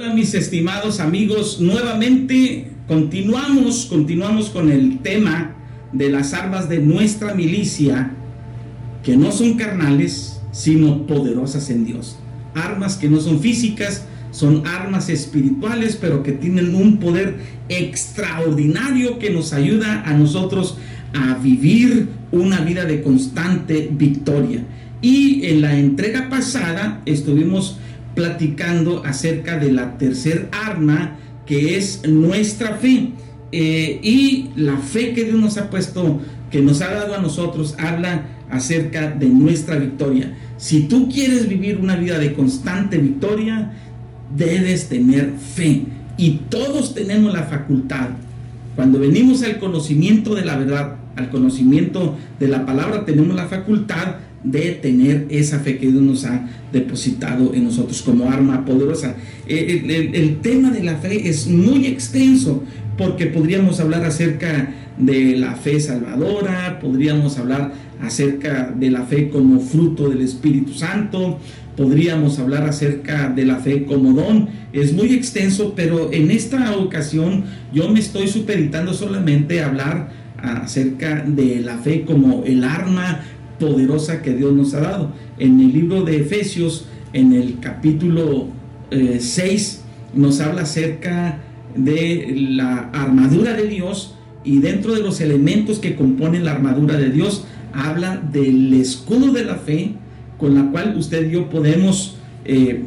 Hola mis estimados amigos, nuevamente continuamos, continuamos con el tema de las armas de nuestra milicia, que no son carnales, sino poderosas en Dios. Armas que no son físicas, son armas espirituales, pero que tienen un poder extraordinario que nos ayuda a nosotros a vivir una vida de constante victoria. Y en la entrega pasada estuvimos platicando acerca de la tercer arma que es nuestra fe. Eh, y la fe que Dios nos ha puesto, que nos ha dado a nosotros, habla acerca de nuestra victoria. Si tú quieres vivir una vida de constante victoria, debes tener fe. Y todos tenemos la facultad. Cuando venimos al conocimiento de la verdad, al conocimiento de la palabra, tenemos la facultad de tener esa fe que Dios nos ha depositado en nosotros como arma poderosa. Eh, el, el, tema de la fe es muy extenso porque podríamos hablar acerca de la fe salvadora, podríamos hablar acerca de la fe como fruto del Espíritu Santo, podríamos hablar acerca de la fe como don. Es muy extenso, pero en esta ocasión yo me estoy supeditando solamente a hablar acerca de la fe como el arma poderosa que Dios nos ha dado. En el libro de Efesios, en el capítulo 6, eh, nos habla acerca de la armadura de Dios y dentro de los elementos que componen la armadura de Dios, habla del escudo de la fe con la cual usted y yo podemos eh,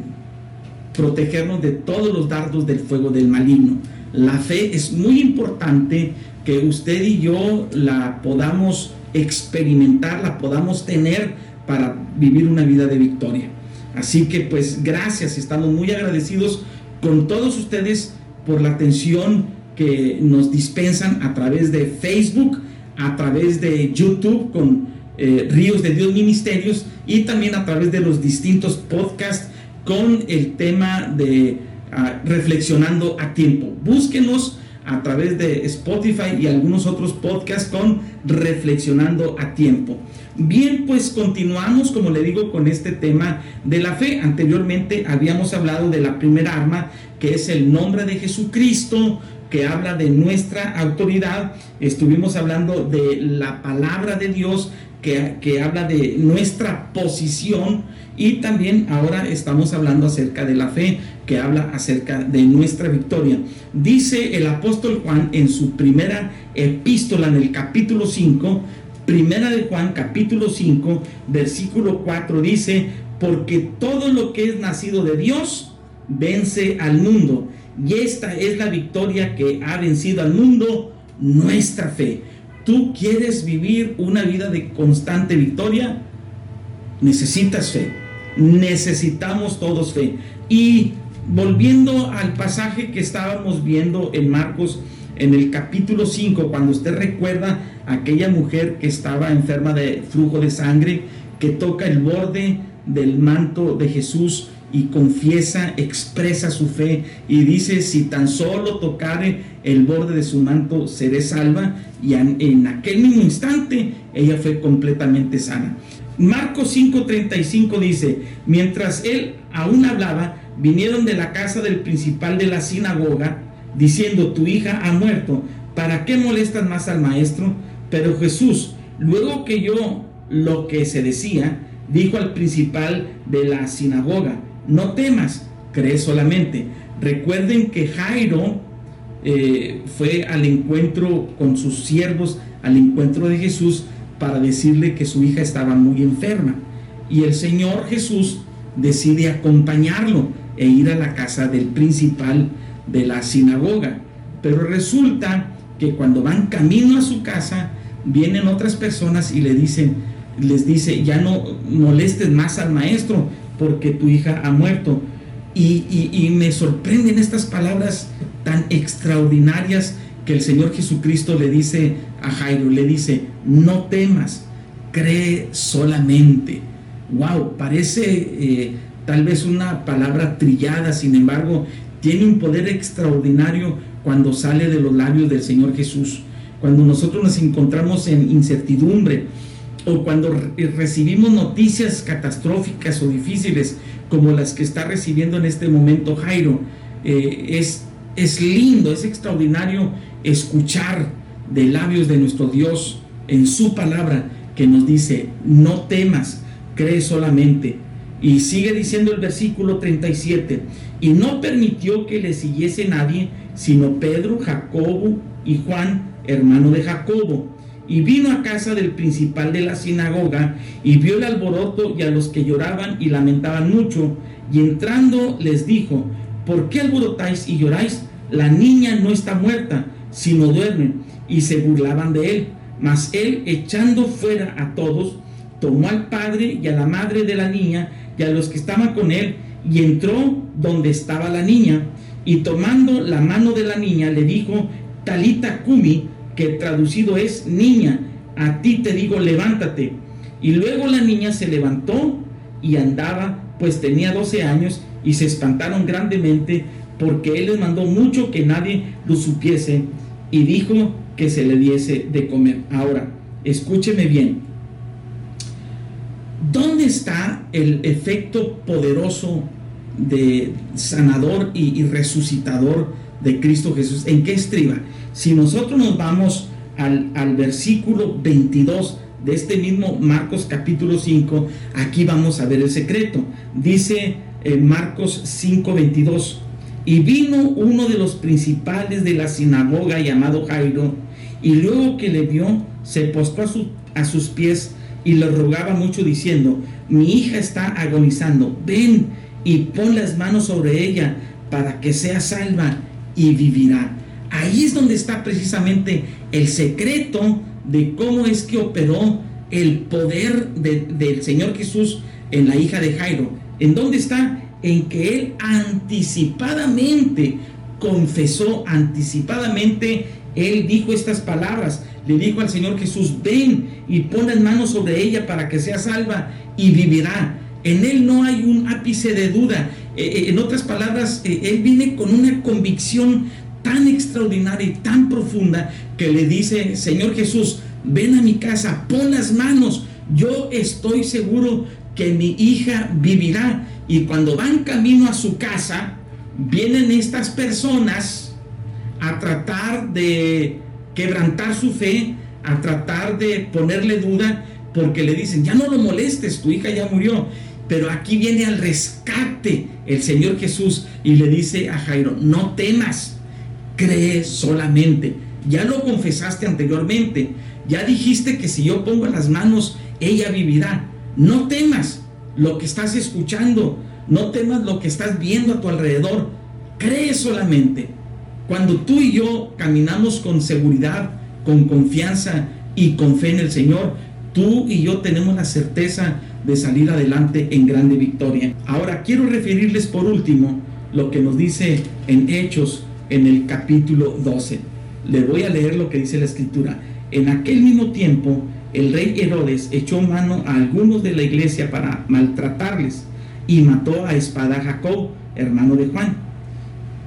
protegernos de todos los dardos del fuego del maligno. La fe es muy importante que usted y yo la podamos experimentar, la podamos tener para vivir una vida de victoria. Así que pues gracias, estamos muy agradecidos con todos ustedes por la atención que nos dispensan a través de Facebook, a través de YouTube con eh, Ríos de Dios Ministerios y también a través de los distintos podcasts con el tema de ah, reflexionando a tiempo. Búsquenos a través de Spotify y algunos otros podcasts con reflexionando a tiempo. Bien, pues continuamos, como le digo, con este tema de la fe. Anteriormente habíamos hablado de la primera arma, que es el nombre de Jesucristo, que habla de nuestra autoridad. Estuvimos hablando de la palabra de Dios, que, habla de nuestra posición y también ahora estamos hablando acerca de la fe, que habla acerca de nuestra victoria. Dice el apóstol Juan en su primera epístola en el capítulo 5, primera de Juan capítulo 5, versículo 4 dice, porque todo lo que es nacido de Dios vence al mundo. Y esta es la victoria que ha vencido al mundo, nuestra fe tú quieres vivir una vida de constante victoria, necesitas fe. Necesitamos todos fe. Y volviendo al pasaje que estábamos viendo en Marcos, en el capítulo 5, cuando usted recuerda aquella mujer que estaba enferma de flujo de sangre, que toca el borde del manto de Jesús y confiesa, expresa su fe y dice, si tan solo tocare el borde de su manto, seré salva. Y en, aquel mismo instante ella fue completamente sana. Marcos 5:35 dice, mientras él aún hablaba, vinieron de la casa del principal de la sinagoga, diciendo, tu hija ha muerto, ¿para qué molestas más al maestro? Pero Jesús, luego que yo lo que se decía, dijo al principal de la sinagoga, no temas, cree solamente. Recuerden que Jairo eh, fue al encuentro con sus siervos, al encuentro de Jesús, para decirle que su hija estaba muy enferma. Y el Señor Jesús decide acompañarlo e ir a la casa del principal de la sinagoga. Pero resulta que cuando van camino a su casa, vienen otras personas y le dicen, les dice, ya no molestes más al maestro porque tu hija ha muerto. Y, me sorprenden estas palabras tan extraordinarias que el Señor Jesucristo le dice a Jairo, le dice, no temas, cree solamente. Wow, parece eh, tal vez una palabra trillada, sin embargo, tiene un poder extraordinario cuando sale de los labios del Señor Jesús. Cuando nosotros nos encontramos en incertidumbre o cuando recibimos noticias catastróficas o difíciles como las que está recibiendo en este momento Jairo, eh, es, es lindo, es extraordinario escuchar de labios de nuestro Dios en su palabra que nos dice, no temas, cree solamente. Y sigue diciendo el versículo 37, y no permitió que le siguiese nadie, sino Pedro, Jacobo y Juan, hermano de Jacobo. Y vino a casa del principal de la sinagoga y vio el alboroto y a los que lloraban y lamentaban mucho. Y entrando les dijo, ¿por qué alborotáis y lloráis? La niña no está muerta, sino duerme. Y se burlaban de él. Mas él, echando fuera a todos, tomó al padre y a la madre de la niña y a los que estaban con él y entró donde estaba la niña y tomando la mano de la niña le dijo, Talita Kumi, que traducido es niña, a ti te digo, levántate. Y luego la niña se levantó y andaba, pues tenía 12 años, y se espantaron grandemente porque él les mandó mucho que nadie lo supiese y dijo que se le diese de comer. Ahora, escúcheme bien. ¿Dónde está el efecto poderoso de sanador y, resucitador de Cristo Jesús? ¿En qué estriba? Si nosotros nos vamos al, versículo 22 de este mismo Marcos capítulo 5, aquí vamos a ver el secreto. Dice eh, Marcos 5, 22. Y vino uno de los principales de la sinagoga llamado Jairo, y luego que le vio, se postró a, a sus pies y le rogaba mucho diciendo, mi hija está agonizando, ven y pon las manos sobre ella para que sea salva y vivirá. Ahí es donde está precisamente el secreto de cómo es que operó el poder del Señor Jesús en la hija de Jairo. ¿En dónde está? En que él anticipadamente confesó, anticipadamente él dijo estas palabras le dijo al Señor Jesús, ven y pon las manos sobre ella para que sea salva y vivirá. En él no hay un ápice de duda. Eh, eh, en otras palabras, eh, él viene con una convicción tan extraordinaria y tan profunda que le dice, Señor Jesús, ven a mi casa, pon las manos. Yo estoy seguro que mi hija vivirá. Y cuando van camino a su casa, vienen estas personas a tratar de quebrantar su fe, a tratar de ponerle duda, porque le dicen, ya no lo molestes, tu hija ya murió. Pero aquí viene al rescate el Señor Jesús y le dice a Jairo, no temas, cree solamente. Ya lo confesaste anteriormente, ya dijiste que si yo pongo las manos, ella vivirá. No temas lo que estás escuchando, no temas lo que estás viendo a tu alrededor, cree solamente. Cuando tú y yo caminamos con seguridad, con confianza y con fe en el Señor, tú y yo tenemos la certeza de salir adelante en grande victoria. Ahora quiero referirles por último lo que nos dice en Hechos en el capítulo 12. Le voy a leer lo que dice la escritura. En aquel mismo tiempo, el rey Herodes echó mano a algunos de la iglesia para maltratarles y mató a espada a Jacob, hermano de Juan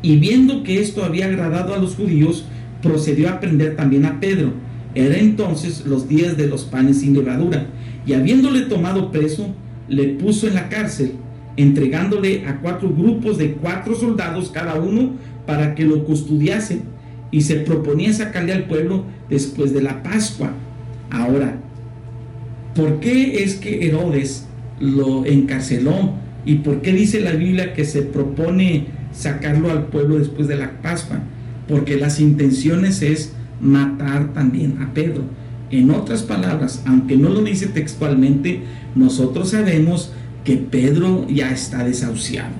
y viendo que esto había agradado a los judíos, procedió a prender también a Pedro. Era entonces los días de los panes sin levadura, y habiéndole tomado preso, le puso en la cárcel, entregándole a cuatro grupos de cuatro soldados cada uno para que lo custodiasen, y se proponía sacarle al pueblo después de la Pascua. Ahora, ¿por qué es que Herodes lo encarceló? ¿Y por qué dice la Biblia que se propone sacarlo al pueblo después de la Pascua, porque las intenciones es matar también a Pedro. En otras palabras, aunque no lo dice textualmente, nosotros sabemos que Pedro ya está desahuciado.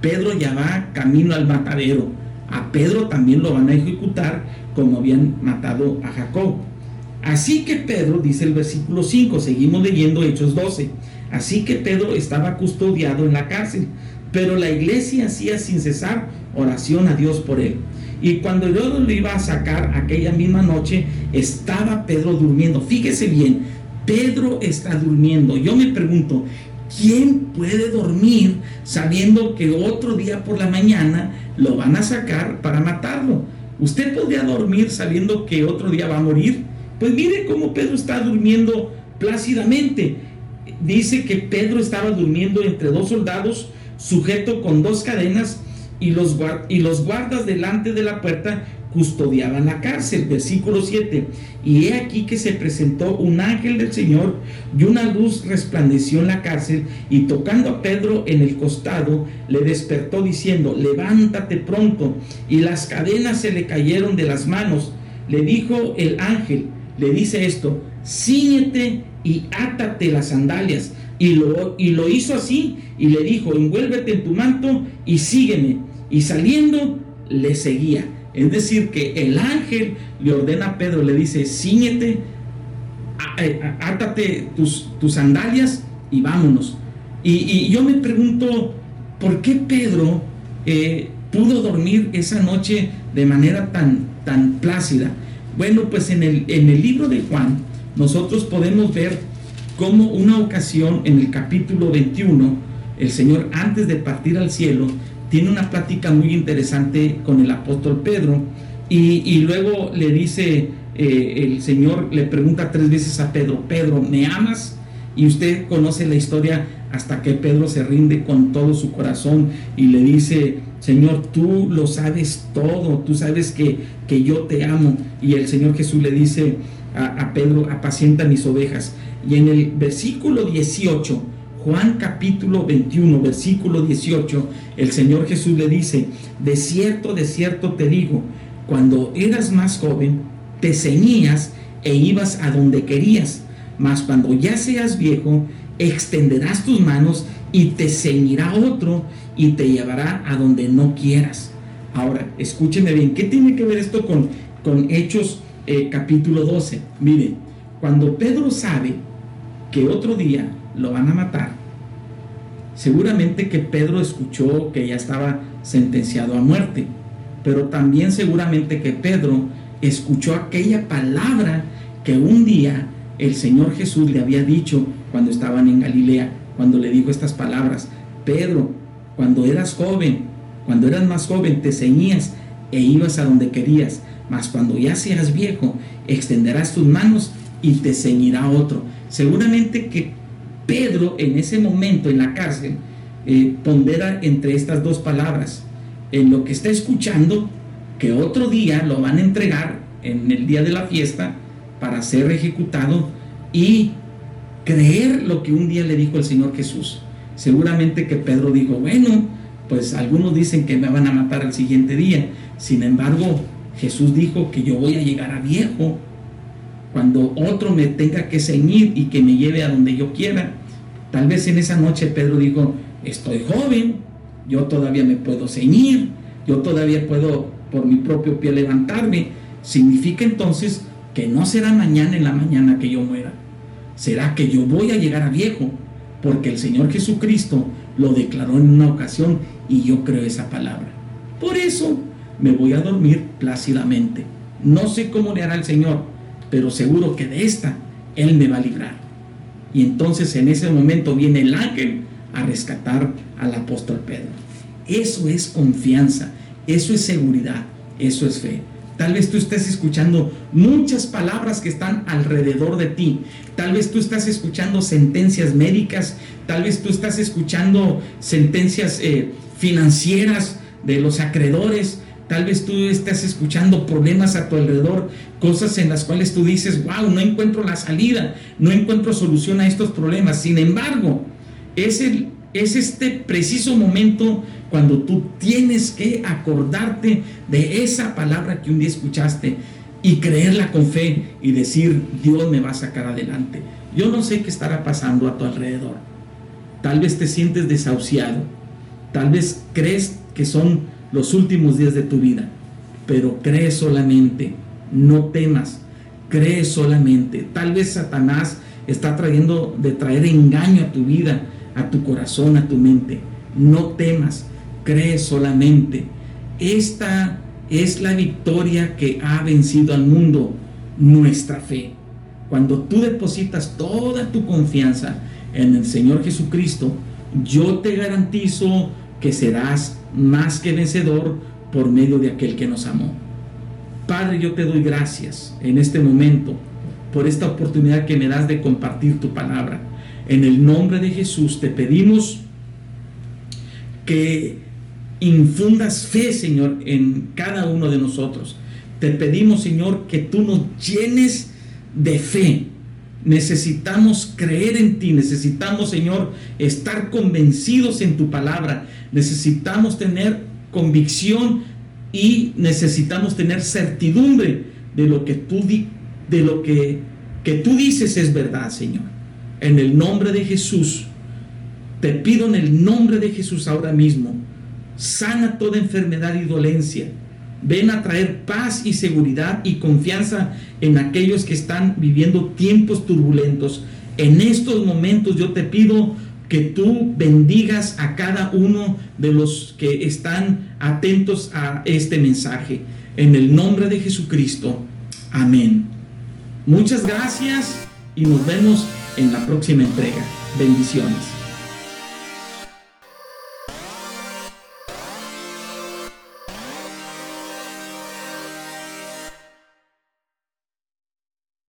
Pedro ya va camino al matadero. A Pedro también lo van a ejecutar como habían matado a Jacob. Así que Pedro, dice el versículo 5, seguimos leyendo Hechos 12, así que Pedro estaba custodiado en la cárcel, pero la iglesia hacía sin cesar oración a Dios por él. Y cuando Herodes lo iba a sacar aquella misma noche, estaba Pedro durmiendo. Fíjese bien, Pedro está durmiendo. Yo me pregunto, ¿quién puede dormir sabiendo que otro día por la mañana lo van a sacar para matarlo? ¿Usted podría dormir sabiendo que otro día va a morir? Pues mire cómo Pedro está durmiendo plácidamente. Dice que Pedro estaba durmiendo entre dos soldados, sujeto con dos cadenas, y los, y los guardas delante de la puerta custodiaban la cárcel. Versículo 7. Y he aquí que se presentó un ángel del Señor y una luz resplandeció en la cárcel y tocando a Pedro en el costado le despertó diciendo, levántate pronto. Y las cadenas se le cayeron de las manos. Le dijo el ángel, le dice esto, ciñete y átate las sandalias. Y lo, y lo hizo así y le dijo, envuélvete en tu manto y sígueme. Y saliendo le seguía. Es decir, que el ángel le ordena a Pedro, le dice, ciñete, átate tus, tus sandalias y vámonos. Y, yo me pregunto, ¿por qué Pedro eh, pudo dormir esa noche de manera tan, tan plácida? Bueno, pues en el, en el libro de Juan nosotros podemos ver cómo una ocasión en el capítulo 21, el Señor antes de partir al cielo, tiene una plática muy interesante con el apóstol Pedro y, luego le dice, eh, el Señor le pregunta tres veces a Pedro, Pedro, ¿me amas? Y usted conoce la historia hasta que Pedro se rinde con todo su corazón y le dice, Señor, tú lo sabes todo, tú sabes que, que yo te amo. Y el Señor Jesús le dice a, Pedro, apacienta mis ovejas. Y en el versículo 18, Juan capítulo 21, versículo 18, el Señor Jesús le dice, de cierto, de cierto te digo, cuando eras más joven, te ceñías e ibas a donde querías, mas cuando ya seas viejo, extenderás tus manos y te ceñirá otro y te llevará a donde no quieras. Ahora, escúcheme bien, ¿qué tiene que ver esto con, con Hechos eh, capítulo 12? Mire, cuando Pedro sabe que otro día lo van a matar, seguramente que Pedro escuchó que ya estaba sentenciado a muerte, pero también seguramente que Pedro escuchó aquella palabra que un día el Señor Jesús le había dicho cuando estaban en Galilea, cuando le dijo estas palabras, Pedro, cuando eras joven, cuando eras más joven, te ceñías e ibas a donde querías, mas cuando ya seas viejo, extenderás tus manos y te ceñirá otro. Seguramente que Pedro en ese momento en la cárcel eh, pondera entre estas dos palabras, en lo que está escuchando, que otro día lo van a entregar en el día de la fiesta para ser ejecutado y creer lo que un día le dijo el Señor Jesús. Seguramente que Pedro dijo, bueno, pues algunos dicen que me van a matar el siguiente día. Sin embargo, Jesús dijo que yo voy a llegar a viejo cuando otro me tenga que ceñir y que me lleve a donde yo quiera. Tal vez en esa noche Pedro dijo, estoy joven, yo todavía me puedo ceñir, yo todavía puedo por mi propio pie levantarme. Significa entonces que no será mañana en la mañana que yo muera, será que yo voy a llegar a viejo, porque el Señor Jesucristo lo declaró en una ocasión y yo creo esa palabra. Por eso me voy a dormir plácidamente. No sé cómo le hará el Señor, pero seguro que de esta Él me va a librar. Y entonces en ese momento viene el ángel a rescatar al apóstol Pedro. Eso es confianza, eso es seguridad, eso es fe. Tal vez tú estés escuchando muchas palabras que están alrededor de ti. Tal vez tú estás escuchando sentencias médicas. Tal vez tú estás escuchando sentencias eh, financieras de los acreedores. Tal vez tú estás escuchando problemas a tu alrededor, cosas en las cuales tú dices, wow, no encuentro la salida, no encuentro solución a estos problemas. Sin embargo, es, el, es este preciso momento cuando tú tienes que acordarte de esa palabra que un día escuchaste y creerla con fe y decir, Dios me va a sacar adelante. Yo no sé qué estará pasando a tu alrededor. Tal vez te sientes desahuciado. Tal vez crees que son los últimos días de tu vida. Pero cree solamente, no temas. cree solamente. Tal vez Satanás está trayendo de traer engaño a tu vida, a tu corazón, a tu mente. No temas, cree solamente. Esta es la victoria que ha vencido al mundo, nuestra fe. Cuando tú depositas toda tu confianza en el Señor Jesucristo, yo te garantizo que serás más que vencedor por medio de aquel que nos amó. Padre, yo te doy gracias en este momento por esta oportunidad que me das de compartir tu palabra. En el nombre de Jesús te pedimos que infundas fe, Señor, en cada uno de nosotros. Te pedimos, Señor, que tú nos llenes de fe. Necesitamos creer en ti, necesitamos, Señor, estar convencidos en tu palabra. Necesitamos tener convicción y necesitamos tener certidumbre de lo que tú de lo que, que tú dices es verdad, Señor. En el nombre de Jesús, te pido en el nombre de Jesús ahora mismo, sana toda enfermedad y dolencia. Ven a traer paz y seguridad y confianza en aquellos que están viviendo tiempos turbulentos. En estos momentos yo te pido que tú bendigas a cada uno de los que están atentos a este mensaje. En el nombre de Jesucristo. Amén. Muchas gracias y nos vemos en la próxima entrega. Bendiciones.